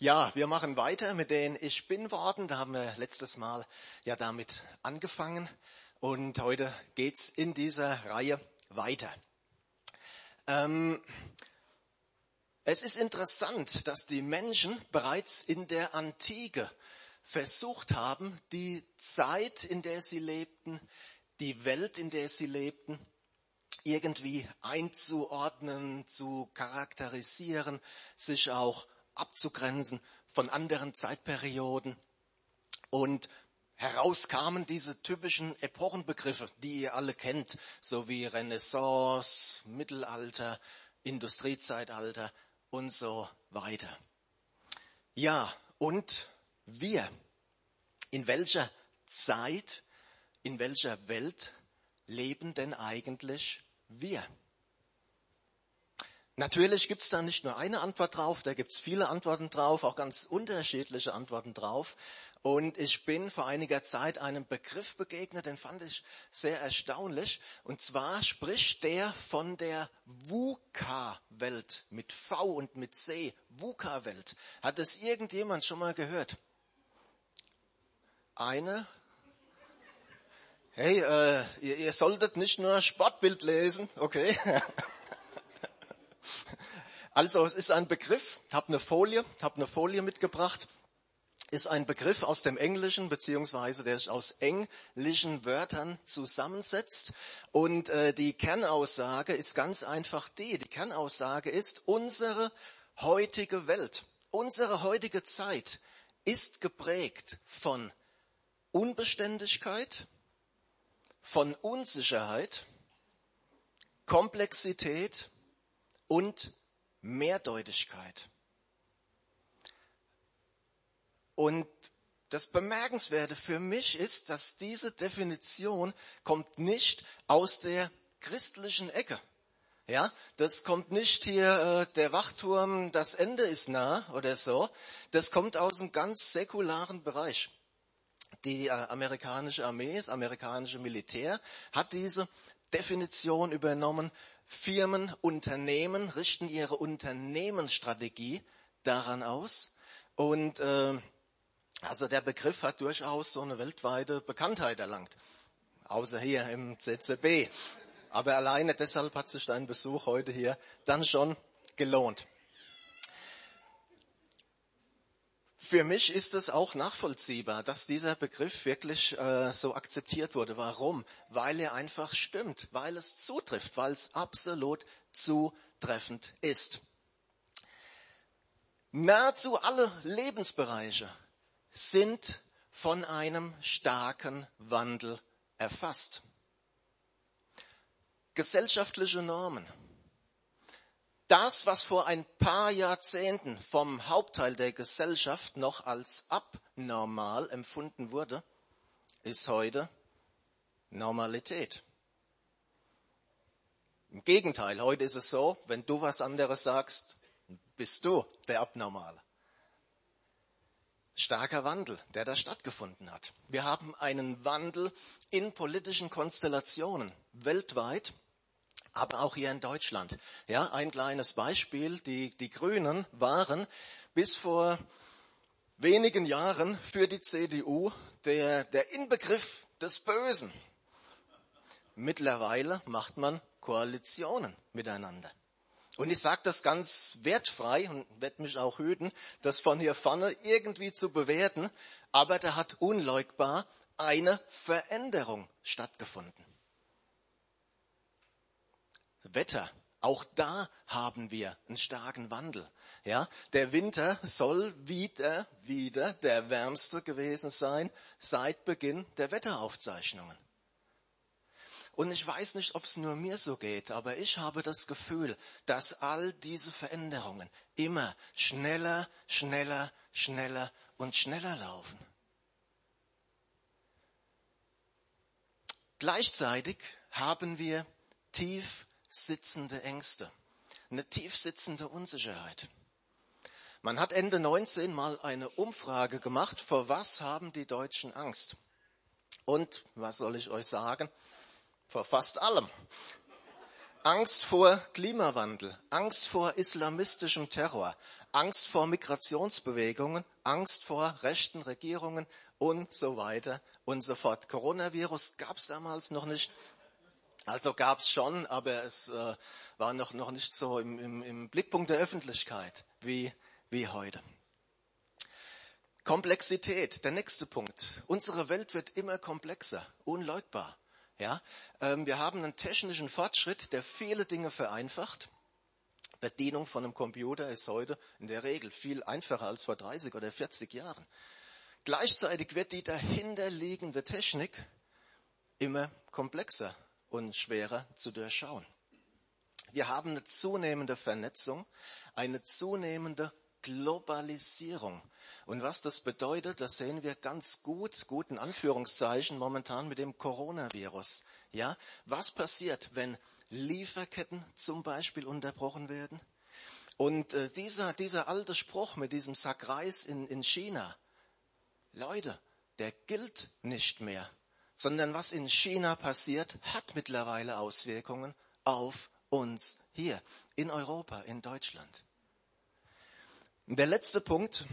Ja, wir machen weiter mit den Ich bin Worten. Da haben wir letztes Mal ja damit angefangen und heute geht's in dieser Reihe weiter. Ähm, es ist interessant, dass die Menschen bereits in der Antike versucht haben, die Zeit, in der sie lebten, die Welt, in der sie lebten, irgendwie einzuordnen, zu charakterisieren, sich auch abzugrenzen von anderen Zeitperioden. Und heraus kamen diese typischen Epochenbegriffe, die ihr alle kennt, so wie Renaissance, Mittelalter, Industriezeitalter und so weiter. Ja, und wir, in welcher Zeit, in welcher Welt leben denn eigentlich wir? Natürlich gibt es da nicht nur eine Antwort drauf, da gibt es viele Antworten drauf, auch ganz unterschiedliche Antworten drauf. Und ich bin vor einiger Zeit einem Begriff begegnet, den fand ich sehr erstaunlich. Und zwar spricht der von der VUCA-Welt mit V und mit C. VUCA-Welt. Hat es irgendjemand schon mal gehört? Eine? Hey, äh, ihr, ihr solltet nicht nur Sportbild lesen, okay? Also es ist ein Begriff, ich habe eine Folie, habe eine Folie mitgebracht, ist ein Begriff aus dem Englischen beziehungsweise der sich aus englischen Wörtern zusammensetzt. Und äh, die Kernaussage ist ganz einfach die. Die Kernaussage ist unsere heutige Welt, unsere heutige Zeit ist geprägt von Unbeständigkeit, von Unsicherheit, Komplexität und Mehrdeutigkeit. Und das Bemerkenswerte für mich ist, dass diese Definition kommt nicht aus der christlichen Ecke. Ja, das kommt nicht hier, äh, der Wachturm, das Ende ist nah oder so. Das kommt aus einem ganz säkularen Bereich. Die äh, amerikanische Armee, das amerikanische Militär hat diese Definition übernommen Firmen, Unternehmen richten ihre Unternehmensstrategie daran aus. Und äh, also der Begriff hat durchaus so eine weltweite Bekanntheit erlangt, außer hier im CCB. Aber alleine deshalb hat sich dein Besuch heute hier dann schon gelohnt. Für mich ist es auch nachvollziehbar, dass dieser Begriff wirklich äh, so akzeptiert wurde. Warum? Weil er einfach stimmt, weil es zutrifft, weil es absolut zutreffend ist. Nahezu alle Lebensbereiche sind von einem starken Wandel erfasst. Gesellschaftliche Normen, das, was vor ein paar Jahrzehnten vom Hauptteil der Gesellschaft noch als abnormal empfunden wurde, ist heute Normalität. Im Gegenteil, heute ist es so, wenn du was anderes sagst, bist du der Abnormale. Starker Wandel, der da stattgefunden hat. Wir haben einen Wandel in politischen Konstellationen weltweit aber auch hier in Deutschland. Ja, ein kleines Beispiel. Die, die Grünen waren bis vor wenigen Jahren für die CDU der, der Inbegriff des Bösen. Mittlerweile macht man Koalitionen miteinander. Und ich sage das ganz wertfrei und werde mich auch hüten, das von hier vorne irgendwie zu bewerten, aber da hat unleugbar eine Veränderung stattgefunden. Wetter. Auch da haben wir einen starken Wandel. Ja, der Winter soll wieder, wieder der wärmste gewesen sein seit Beginn der Wetteraufzeichnungen. Und ich weiß nicht, ob es nur mir so geht, aber ich habe das Gefühl, dass all diese Veränderungen immer schneller, schneller, schneller und schneller laufen. Gleichzeitig haben wir tief sitzende Ängste, eine tief sitzende Unsicherheit. Man hat Ende 19 mal eine Umfrage gemacht, vor was haben die Deutschen Angst? Und, was soll ich euch sagen? Vor fast allem. Angst vor Klimawandel, Angst vor islamistischem Terror, Angst vor Migrationsbewegungen, Angst vor rechten Regierungen und so weiter und so fort. Coronavirus gab es damals noch nicht. Also gab es schon, aber es äh, war noch, noch nicht so im, im, im Blickpunkt der Öffentlichkeit wie, wie heute. Komplexität, der nächste Punkt. Unsere Welt wird immer komplexer, unleugbar. Ja, ähm, wir haben einen technischen Fortschritt, der viele Dinge vereinfacht. Bedienung von einem Computer ist heute in der Regel viel einfacher als vor 30 oder 40 Jahren. Gleichzeitig wird die dahinterliegende Technik immer komplexer und schwerer zu durchschauen. Wir haben eine zunehmende Vernetzung, eine zunehmende Globalisierung. Und was das bedeutet, das sehen wir ganz gut, guten Anführungszeichen momentan mit dem Coronavirus. Ja, was passiert, wenn Lieferketten zum Beispiel unterbrochen werden? Und äh, dieser, dieser alte Spruch mit diesem Sack Reis in, in China, Leute, der gilt nicht mehr sondern was in China passiert, hat mittlerweile Auswirkungen auf uns hier in Europa, in Deutschland. Der letzte Punkt,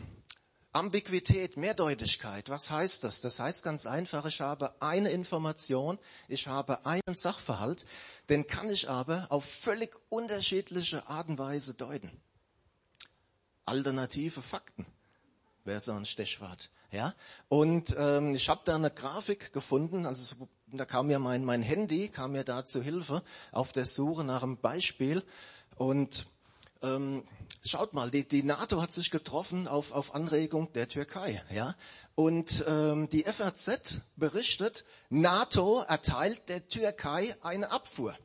Ambiguität, Mehrdeutigkeit. Was heißt das? Das heißt ganz einfach, ich habe eine Information, ich habe einen Sachverhalt, den kann ich aber auf völlig unterschiedliche Art und Weise deuten. Alternative Fakten wäre so ein Stichwort. Ja, und ähm, ich habe da eine Grafik gefunden, also da kam mir mein, mein Handy, kam mir da zu Hilfe auf der Suche nach einem Beispiel. Und ähm, schaut mal, die, die NATO hat sich getroffen auf, auf Anregung der Türkei. Ja? Und ähm, die FAZ berichtet, NATO erteilt der Türkei eine Abfuhr.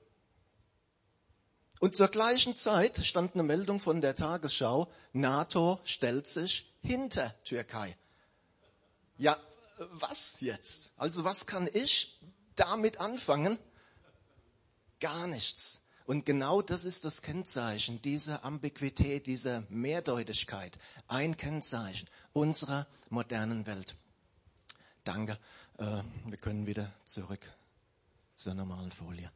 Und zur gleichen Zeit stand eine Meldung von der Tagesschau, NATO stellt sich hinter Türkei. Ja, was jetzt? Also was kann ich damit anfangen? Gar nichts. Und genau das ist das Kennzeichen dieser Ambiguität, dieser Mehrdeutigkeit. Ein Kennzeichen unserer modernen Welt. Danke. Äh, wir können wieder zurück zur normalen Folie.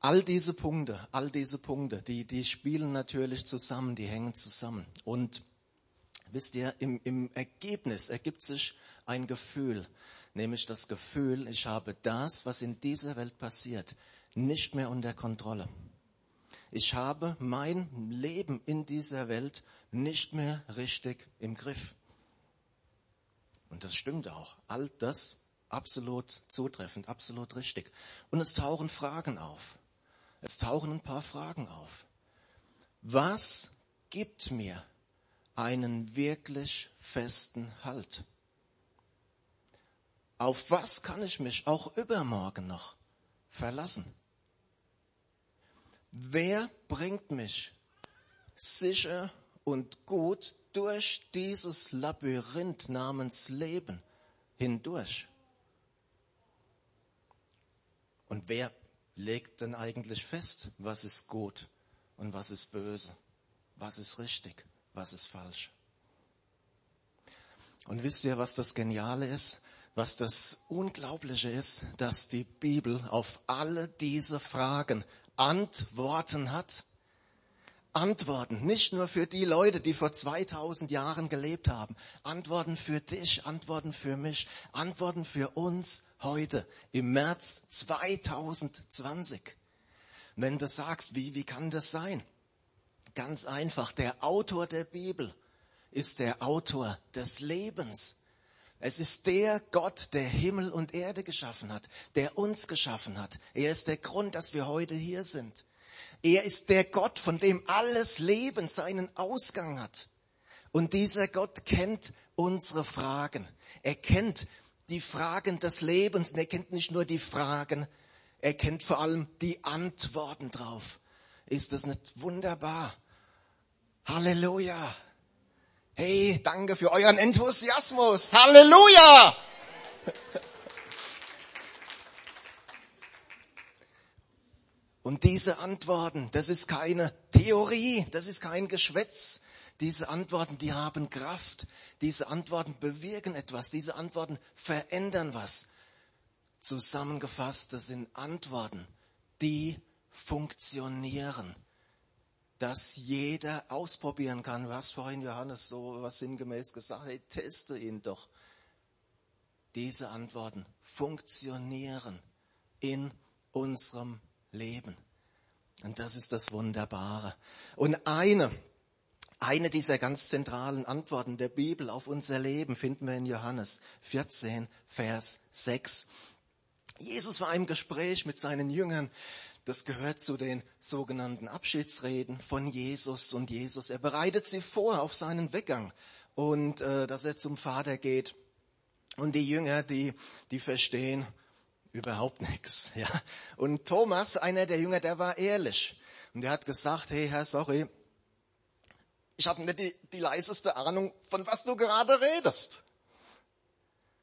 All diese Punkte, all diese Punkte, die, die spielen natürlich zusammen, die hängen zusammen. Und Wisst ihr, im, im Ergebnis ergibt sich ein Gefühl, nämlich das Gefühl, ich habe das, was in dieser Welt passiert, nicht mehr unter Kontrolle. Ich habe mein Leben in dieser Welt nicht mehr richtig im Griff. Und das stimmt auch. All das absolut zutreffend, absolut richtig. Und es tauchen Fragen auf. Es tauchen ein paar Fragen auf. Was gibt mir einen wirklich festen Halt. Auf was kann ich mich auch übermorgen noch verlassen? Wer bringt mich sicher und gut durch dieses Labyrinth namens Leben hindurch? Und wer legt denn eigentlich fest, was ist gut und was ist böse, was ist richtig? Was ist falsch. Und wisst ihr, was das Geniale ist? Was das Unglaubliche ist, dass die Bibel auf alle diese Fragen Antworten hat? Antworten, nicht nur für die Leute, die vor 2000 Jahren gelebt haben. Antworten für dich, Antworten für mich, Antworten für uns heute im März 2020. Wenn du sagst, wie, wie kann das sein? Ganz einfach, der Autor der Bibel ist der Autor des Lebens. Es ist der Gott, der Himmel und Erde geschaffen hat, der uns geschaffen hat. Er ist der Grund, dass wir heute hier sind. Er ist der Gott, von dem alles Leben seinen Ausgang hat. Und dieser Gott kennt unsere Fragen. Er kennt die Fragen des Lebens. Und er kennt nicht nur die Fragen, er kennt vor allem die Antworten drauf. Ist das nicht wunderbar? Halleluja. Hey, danke für euren Enthusiasmus. Halleluja. Und diese Antworten, das ist keine Theorie, das ist kein Geschwätz. Diese Antworten, die haben Kraft. Diese Antworten bewirken etwas. Diese Antworten verändern was. Zusammengefasst, das sind Antworten, die funktionieren dass jeder ausprobieren kann. Hast vorhin Johannes so was sinngemäß gesagt, hey, teste ihn doch. Diese Antworten funktionieren in unserem Leben. Und das ist das Wunderbare. Und eine, eine dieser ganz zentralen Antworten der Bibel auf unser Leben finden wir in Johannes 14, Vers 6. Jesus war im Gespräch mit seinen Jüngern. Das gehört zu den sogenannten Abschiedsreden von Jesus und Jesus. Er bereitet sie vor auf seinen Weggang und äh, dass er zum Vater geht. Und die Jünger, die, die verstehen überhaupt nichts. Ja. Und Thomas, einer der Jünger, der war ehrlich. Und der hat gesagt, hey Herr, sorry, ich habe nicht die, die leiseste Ahnung, von was du gerade redest.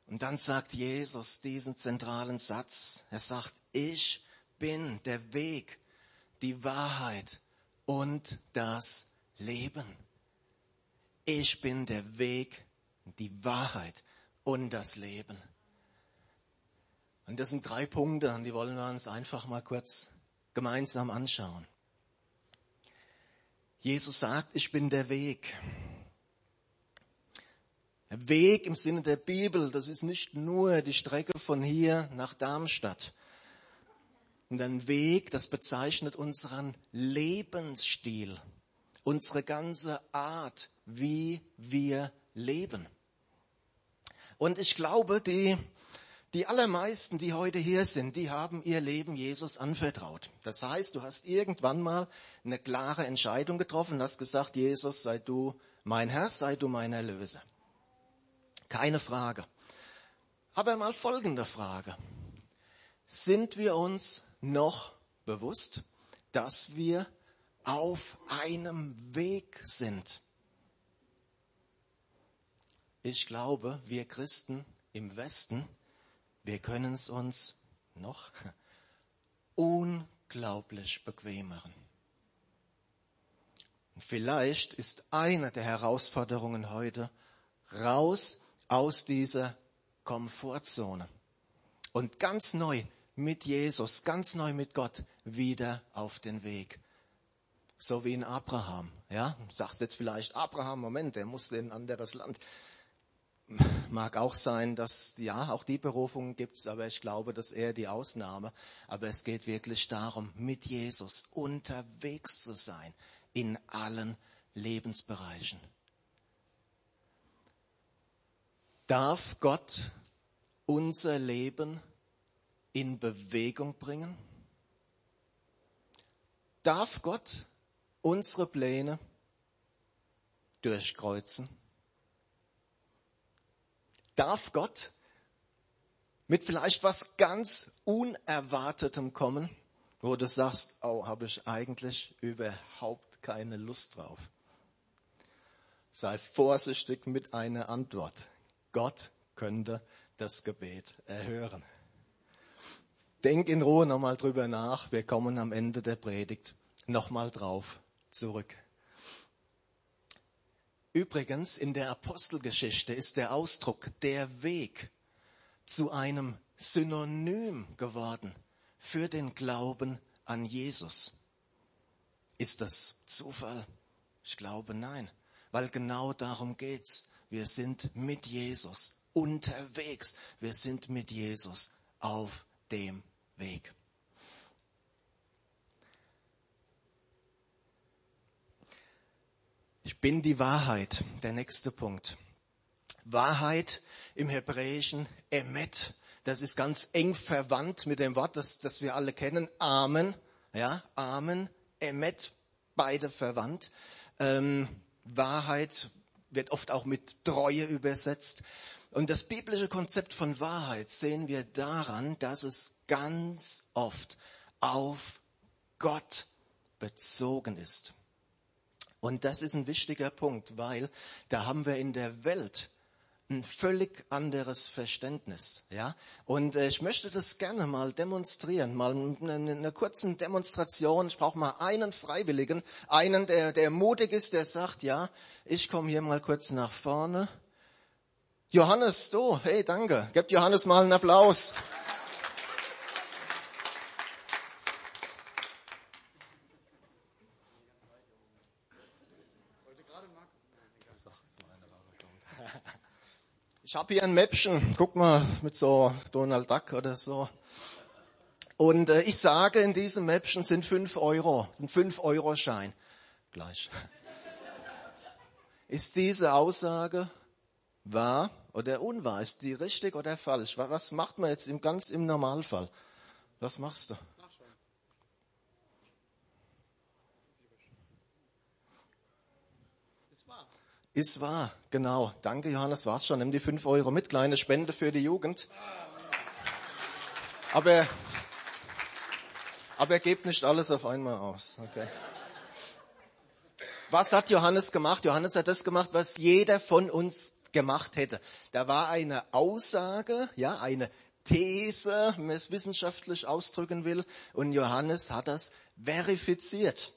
Und dann sagt Jesus diesen zentralen Satz. Er sagt, ich bin der Weg, die Wahrheit und das Leben. Ich bin der Weg, die Wahrheit und das Leben. Und das sind drei Punkte, und die wollen wir uns einfach mal kurz gemeinsam anschauen. Jesus sagt, ich bin der Weg. Weg im Sinne der Bibel, das ist nicht nur die Strecke von hier nach Darmstadt. Und ein Weg, das bezeichnet unseren Lebensstil, unsere ganze Art, wie wir leben. Und ich glaube, die, die allermeisten, die heute hier sind, die haben ihr Leben Jesus anvertraut. Das heißt, du hast irgendwann mal eine klare Entscheidung getroffen, hast gesagt, Jesus, sei du mein Herr, sei du mein Erlöser. Keine Frage. Aber mal folgende Frage. Sind wir uns noch bewusst, dass wir auf einem Weg sind? Ich glaube, wir Christen im Westen, wir können es uns noch unglaublich bequem machen. Vielleicht ist eine der Herausforderungen heute, raus aus dieser Komfortzone und ganz neu mit Jesus, ganz neu mit Gott wieder auf den Weg. So wie in Abraham. Ja, sagst jetzt vielleicht Abraham, Moment, der musste in ein anderes Land. Mag auch sein, dass, ja, auch die Berufungen gibt's, aber ich glaube, dass er die Ausnahme. Aber es geht wirklich darum, mit Jesus unterwegs zu sein in allen Lebensbereichen. Darf Gott unser Leben in Bewegung bringen? Darf Gott unsere Pläne durchkreuzen? Darf Gott mit vielleicht was ganz Unerwartetem kommen, wo du sagst, oh, habe ich eigentlich überhaupt keine Lust drauf? Sei vorsichtig mit einer Antwort. Gott könnte das Gebet erhören. Denk in Ruhe nochmal drüber nach. Wir kommen am Ende der Predigt nochmal drauf zurück. Übrigens, in der Apostelgeschichte ist der Ausdruck der Weg zu einem Synonym geworden für den Glauben an Jesus. Ist das Zufall? Ich glaube nein, weil genau darum geht's. Wir sind mit Jesus unterwegs. Wir sind mit Jesus auf dem Weg. Ich bin die Wahrheit. Der nächste Punkt. Wahrheit im Hebräischen Emet. Das ist ganz eng verwandt mit dem Wort, das, das wir alle kennen. Amen. Ja, Amen. Emet. Beide verwandt. Ähm, Wahrheit wird oft auch mit Treue übersetzt. Und das biblische Konzept von Wahrheit sehen wir daran, dass es ganz oft auf Gott bezogen ist. Und das ist ein wichtiger Punkt, weil da haben wir in der Welt ein völlig anderes Verständnis, ja. Und äh, ich möchte das gerne mal demonstrieren, mal eine, eine kurze Demonstration. Ich brauche mal einen Freiwilligen, einen, der, der mutig ist, der sagt, ja, ich komme hier mal kurz nach vorne. Johannes, du, hey, danke. Gebt Johannes mal einen Applaus. Ich habe hier ein Mäppchen, guck mal, mit so Donald Duck oder so. Und äh, ich sage, in diesem Mäppchen sind fünf Euro, sind fünf Euro Schein. Gleich. Ist diese Aussage wahr oder unwahr? Ist die richtig oder falsch? Was macht man jetzt im ganz im Normalfall? Was machst du? Ist wahr, genau. Danke, Johannes, war's schon. Nimm die fünf Euro mit, kleine Spende für die Jugend. Aber, aber er gebt nicht alles auf einmal aus. Okay. Was hat Johannes gemacht? Johannes hat das gemacht, was jeder von uns gemacht hätte. Da war eine Aussage, ja, eine These, wenn man es wissenschaftlich ausdrücken will, und Johannes hat das verifiziert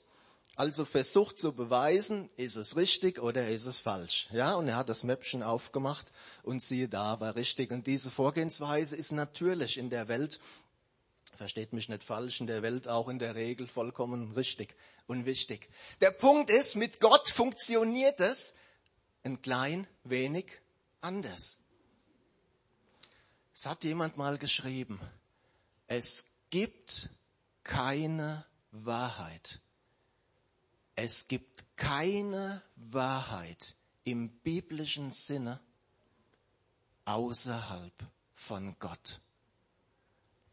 also versucht zu beweisen, ist es richtig oder ist es falsch. Ja, und er hat das Mäppchen aufgemacht und siehe da, war richtig. Und diese Vorgehensweise ist natürlich in der Welt, versteht mich nicht falsch, in der Welt auch in der Regel vollkommen richtig und wichtig. Der Punkt ist, mit Gott funktioniert es ein klein wenig anders. Es hat jemand mal geschrieben, es gibt keine Wahrheit es gibt keine Wahrheit im biblischen Sinne außerhalb von Gott.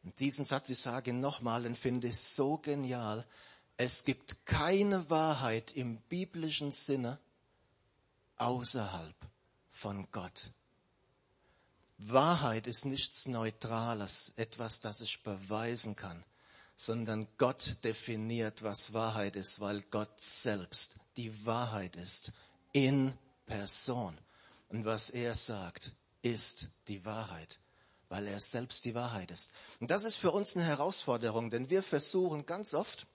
Und diesen Satz, ich sage nochmal, den finde ich so genial. Es gibt keine Wahrheit im biblischen Sinne außerhalb von Gott. Wahrheit ist nichts Neutrales, etwas, das ich beweisen kann sondern Gott definiert, was Wahrheit ist, weil Gott selbst die Wahrheit ist in Person. Und was er sagt, ist die Wahrheit, weil er selbst die Wahrheit ist. Und das ist für uns eine Herausforderung, denn wir versuchen ganz oft,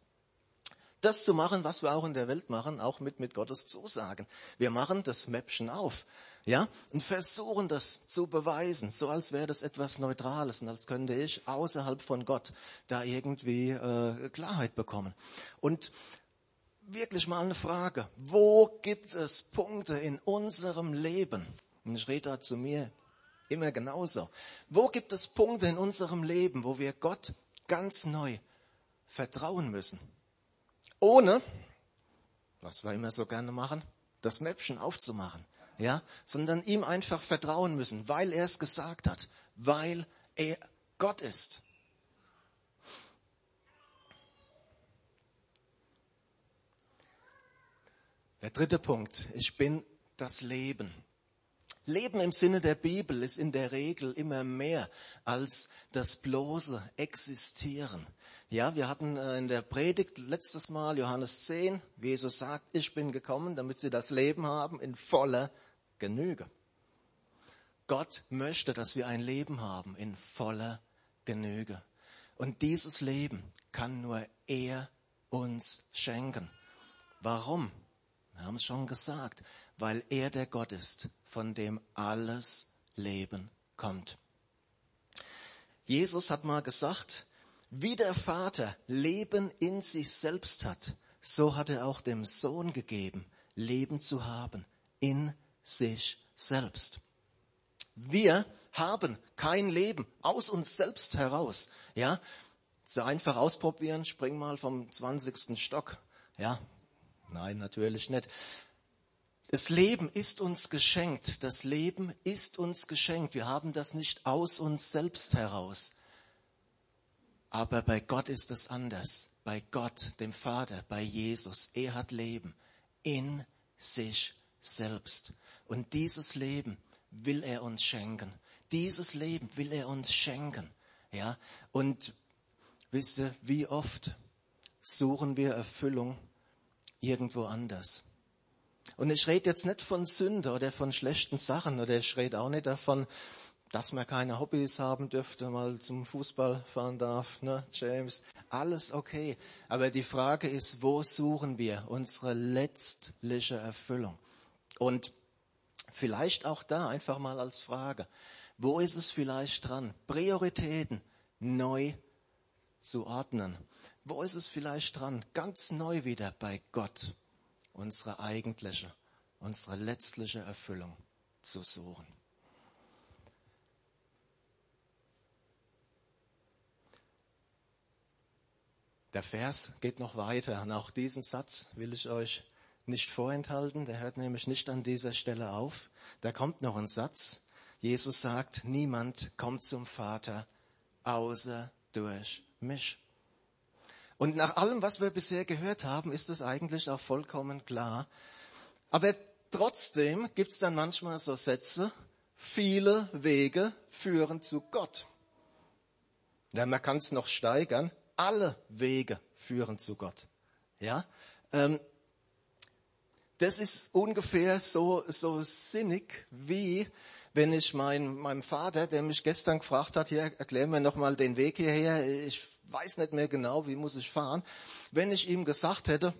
das zu machen, was wir auch in der Welt machen, auch mit, mit Gottes Zusagen. Wir machen das Mäppchen auf ja, und versuchen das zu beweisen, so als wäre das etwas Neutrales und als könnte ich außerhalb von Gott da irgendwie äh, Klarheit bekommen. Und wirklich mal eine Frage, wo gibt es Punkte in unserem Leben, und ich rede da zu mir immer genauso, wo gibt es Punkte in unserem Leben, wo wir Gott ganz neu vertrauen müssen, ohne, was wir immer so gerne machen, das Mäppchen aufzumachen ja, sondern ihm einfach vertrauen müssen, weil er es gesagt hat, weil er Gott ist. Der dritte Punkt, ich bin das Leben. Leben im Sinne der Bibel ist in der Regel immer mehr als das bloße Existieren. Ja, wir hatten äh, in der Predigt letztes Mal Johannes 10, wie Jesus sagt, ich bin gekommen, damit sie das Leben haben in voller Genüge. Gott möchte, dass wir ein Leben haben in voller Genüge. Und dieses Leben kann nur er uns schenken. Warum? Wir haben es schon gesagt, weil er der Gott ist, von dem alles Leben kommt. Jesus hat mal gesagt, wie der Vater Leben in sich selbst hat, so hat er auch dem Sohn gegeben, Leben zu haben in sich selbst. Wir haben kein Leben aus uns selbst heraus. Ja, so einfach ausprobieren, spring mal vom 20. Stock. Ja, nein, natürlich nicht. Das Leben ist uns geschenkt. Das Leben ist uns geschenkt. Wir haben das nicht aus uns selbst heraus. Aber bei Gott ist es anders. Bei Gott, dem Vater, bei Jesus. Er hat Leben in sich selbst. Und dieses Leben will er uns schenken. Dieses Leben will er uns schenken. Ja, und wisst ihr, wie oft suchen wir Erfüllung irgendwo anders? Und ich rede jetzt nicht von Sünde oder von schlechten Sachen oder ich rede auch nicht davon, dass man keine Hobbys haben dürfte, mal zum Fußball fahren darf, ne, James. Alles okay. Aber die Frage ist, wo suchen wir unsere letztliche Erfüllung? Und Vielleicht auch da einfach mal als Frage. Wo ist es vielleicht dran, Prioritäten neu zu ordnen? Wo ist es vielleicht dran, ganz neu wieder bei Gott unsere eigentliche, unsere letztliche Erfüllung zu suchen. Der Vers geht noch weiter und auch diesen Satz will ich euch nicht vorenthalten. Der hört nämlich nicht an dieser Stelle auf. Da kommt noch ein Satz. Jesus sagt, niemand kommt zum Vater außer durch mich. Und nach allem, was wir bisher gehört haben, ist es eigentlich auch vollkommen klar. Aber trotzdem gibt es dann manchmal so Sätze, viele Wege führen zu Gott. Ja, man kann es noch steigern. Alle Wege führen zu Gott. Ja, ähm, das ist ungefähr so, so sinnig wie wenn ich mein, meinem Vater, der mich gestern gefragt hat, hier, erklär mir nochmal den Weg hierher, ich weiß nicht mehr genau, wie muss ich fahren, wenn ich ihm gesagt hätte,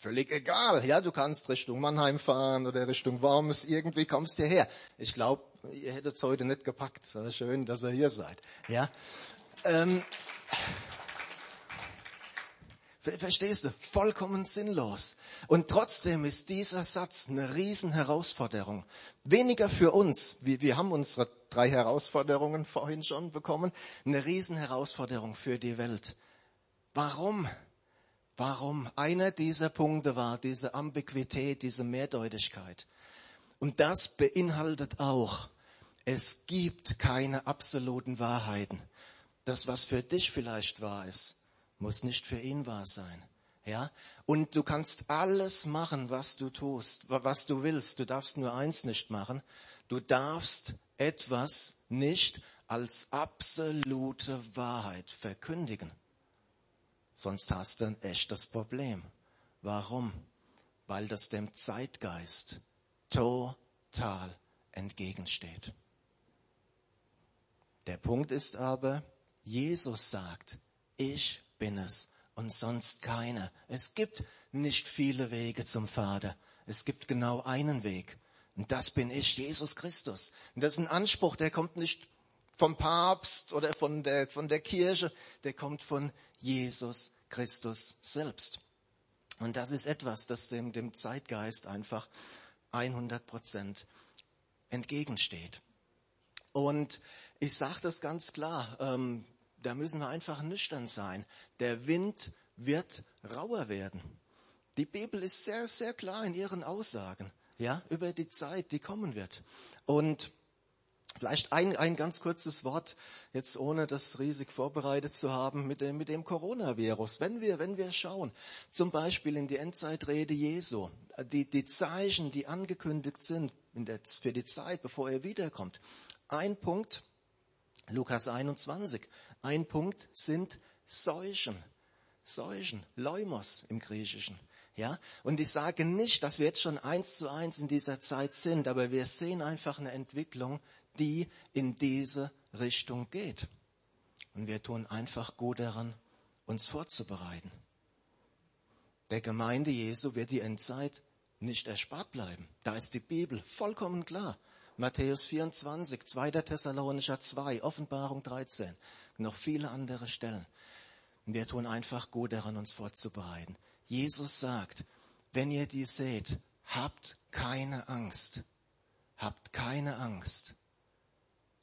völlig egal, ja, du kannst Richtung Mannheim fahren oder Richtung Worms, irgendwie kommst hierher. Ich glaube, ihr hättet es heute nicht gepackt. Schön, dass ihr hier seid. Ja. Ähm, Verstehst du? Vollkommen sinnlos. Und trotzdem ist dieser Satz eine Riesenherausforderung. Weniger für uns. Wir, wir haben unsere drei Herausforderungen vorhin schon bekommen. Eine Riesenherausforderung für die Welt. Warum? Warum? Einer dieser Punkte war diese Ambiguität, diese Mehrdeutigkeit. Und das beinhaltet auch, es gibt keine absoluten Wahrheiten. Das, was für dich vielleicht wahr ist, muss nicht für ihn wahr sein. Ja? Und du kannst alles machen, was du tust, was du willst. Du darfst nur eins nicht machen. Du darfst etwas nicht als absolute Wahrheit verkündigen. Sonst hast du ein echtes Problem. Warum? Weil das dem Zeitgeist total entgegensteht. Der Punkt ist aber, Jesus sagt, ich bin es und sonst keiner. Es gibt nicht viele Wege zum Vater. Es gibt genau einen Weg. Und das bin ich, Jesus Christus. Und das ist ein Anspruch, der kommt nicht vom Papst oder von der, von der Kirche, der kommt von Jesus Christus selbst. Und das ist etwas, das dem, dem Zeitgeist einfach 100 Prozent entgegensteht. Und ich sage das ganz klar, ähm, da müssen wir einfach nüchtern sein. Der Wind wird rauer werden. Die Bibel ist sehr, sehr klar in ihren Aussagen, ja, über die Zeit, die kommen wird. Und Vielleicht ein, ein ganz kurzes Wort, jetzt ohne das riesig vorbereitet zu haben, mit dem, mit dem Coronavirus. Wenn wir, wenn wir schauen, zum Beispiel in die Endzeitrede Jesu, die, die Zeichen, die angekündigt sind der, für die Zeit, bevor er wiederkommt. Ein Punkt, Lukas 21, ein Punkt sind Seuchen. Seuchen, Leumos im Griechischen. Ja, und ich sage nicht, dass wir jetzt schon eins zu eins in dieser Zeit sind, aber wir sehen einfach eine Entwicklung, die in diese Richtung geht. Und wir tun einfach gut daran, uns vorzubereiten. Der Gemeinde Jesu wird die Endzeit nicht erspart bleiben. Da ist die Bibel vollkommen klar. Matthäus 24, 2. Thessalonicher 2, Offenbarung 13, noch viele andere Stellen. Wir tun einfach gut daran, uns vorzubereiten. Jesus sagt, wenn ihr die seht, habt keine Angst. Habt keine Angst.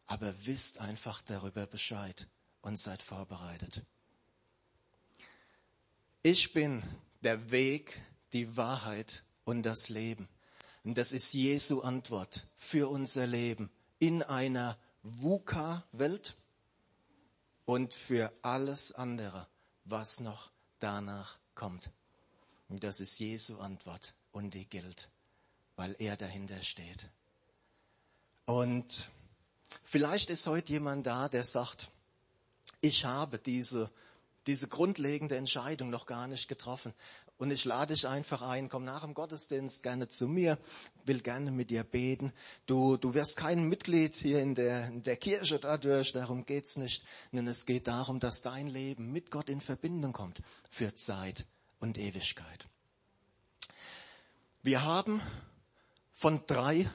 Aber wisst einfach darüber Bescheid und seid vorbereitet. Ich bin der Weg, die Wahrheit und das Leben. Und das ist Jesu Antwort für unser Leben in einer VUCA-Welt und für alles andere, was noch danach kommt. Und das ist Jesu Antwort und die gilt, weil er dahinter steht. Und vielleicht ist heute jemand da, der sagt, ich habe diese, diese grundlegende Entscheidung noch gar nicht getroffen. Und ich lade dich einfach ein, komm nach dem Gottesdienst gerne zu mir, will gerne mit dir beten. Du, du wirst kein Mitglied hier in der, in der Kirche dadurch, darum geht's nicht. Denn es geht darum, dass dein Leben mit Gott in Verbindung kommt für Zeit und Ewigkeit. Wir haben von drei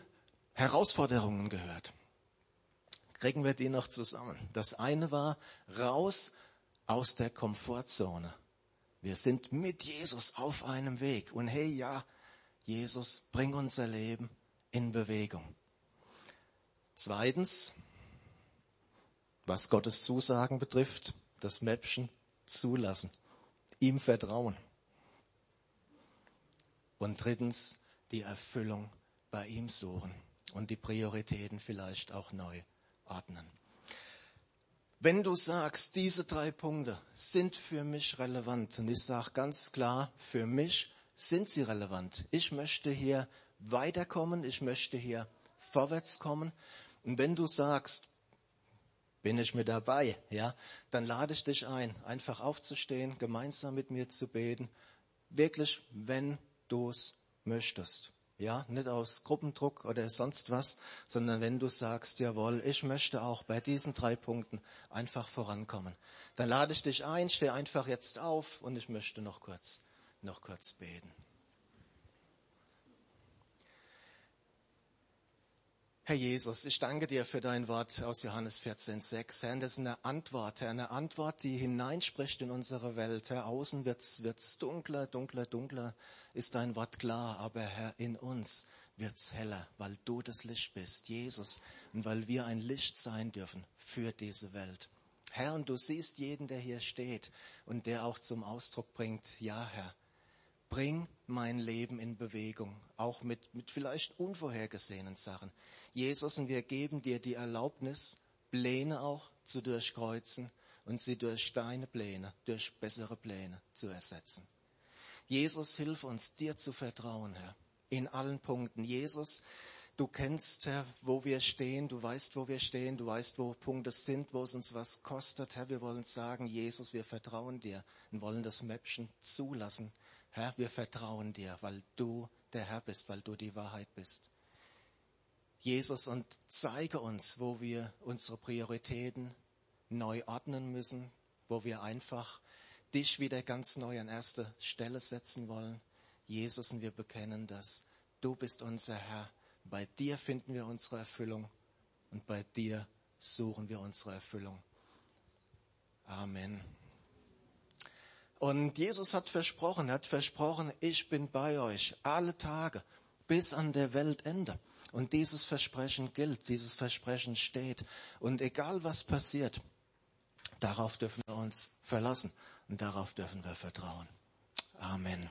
Herausforderungen gehört. Kriegen wir die noch zusammen? Das eine war raus aus der Komfortzone. Wir sind mit Jesus auf einem Weg. Und hey, ja, Jesus, bring unser Leben in Bewegung. Zweitens, was Gottes Zusagen betrifft, das Mäppchen zulassen, ihm vertrauen. Und drittens, die Erfüllung bei ihm suchen und die Prioritäten vielleicht auch neu ordnen. Wenn du sagst, diese drei Punkte sind für mich relevant, und ich sage ganz klar, für mich sind sie relevant. Ich möchte hier weiterkommen, ich möchte hier vorwärts kommen. Und wenn du sagst, bin ich mit dabei, ja, dann lade ich dich ein, einfach aufzustehen, gemeinsam mit mir zu beten. Wirklich, wenn du es möchtest. Ja, nicht aus Gruppendruck oder sonst was, sondern wenn du sagst, jawohl, ich möchte auch bei diesen drei Punkten einfach vorankommen. Dann lade ich dich ein, steh einfach jetzt auf und ich möchte noch kurz, noch kurz beten. Herr Jesus, ich danke dir für dein Wort aus Johannes 14,6. Herr, das ist eine Antwort, Herr, eine Antwort, die hineinspricht in unsere Welt. Herr, außen wird's, wird's dunkler, dunkler, dunkler, ist dein Wort klar, aber Herr, in uns wird's heller, weil du das Licht bist, Jesus, und weil wir ein Licht sein dürfen für diese Welt. Herr, und du siehst jeden, der hier steht und der auch zum Ausdruck bringt, ja, Herr, bring mein Leben in Bewegung, auch mit, mit vielleicht unvorhergesehenen Sachen. Jesus, und wir geben dir die Erlaubnis, Pläne auch zu durchkreuzen und sie durch deine Pläne, durch bessere Pläne zu ersetzen. Jesus, hilf uns, dir zu vertrauen, Herr, in allen Punkten. Jesus, du kennst, Herr, wo wir stehen, du weißt, wo wir stehen, du weißt, wo Punkte sind, wo es uns was kostet. Herr, wir wollen sagen, Jesus, wir vertrauen dir und wollen das Mäppchen zulassen. Herr, wir vertrauen dir, weil du der Herr bist, weil du die Wahrheit bist. Jesus, und zeige uns, wo wir unsere Prioritäten neu ordnen müssen, wo wir einfach dich wieder ganz neu an erste Stelle setzen wollen. Jesus, und wir bekennen das. Du bist unser Herr. Bei dir finden wir unsere Erfüllung und bei dir suchen wir unsere Erfüllung. Amen. Und Jesus hat versprochen, hat versprochen, ich bin bei euch alle Tage bis an der Weltende. Und dieses Versprechen gilt, dieses Versprechen steht. Und egal was passiert, darauf dürfen wir uns verlassen und darauf dürfen wir vertrauen. Amen.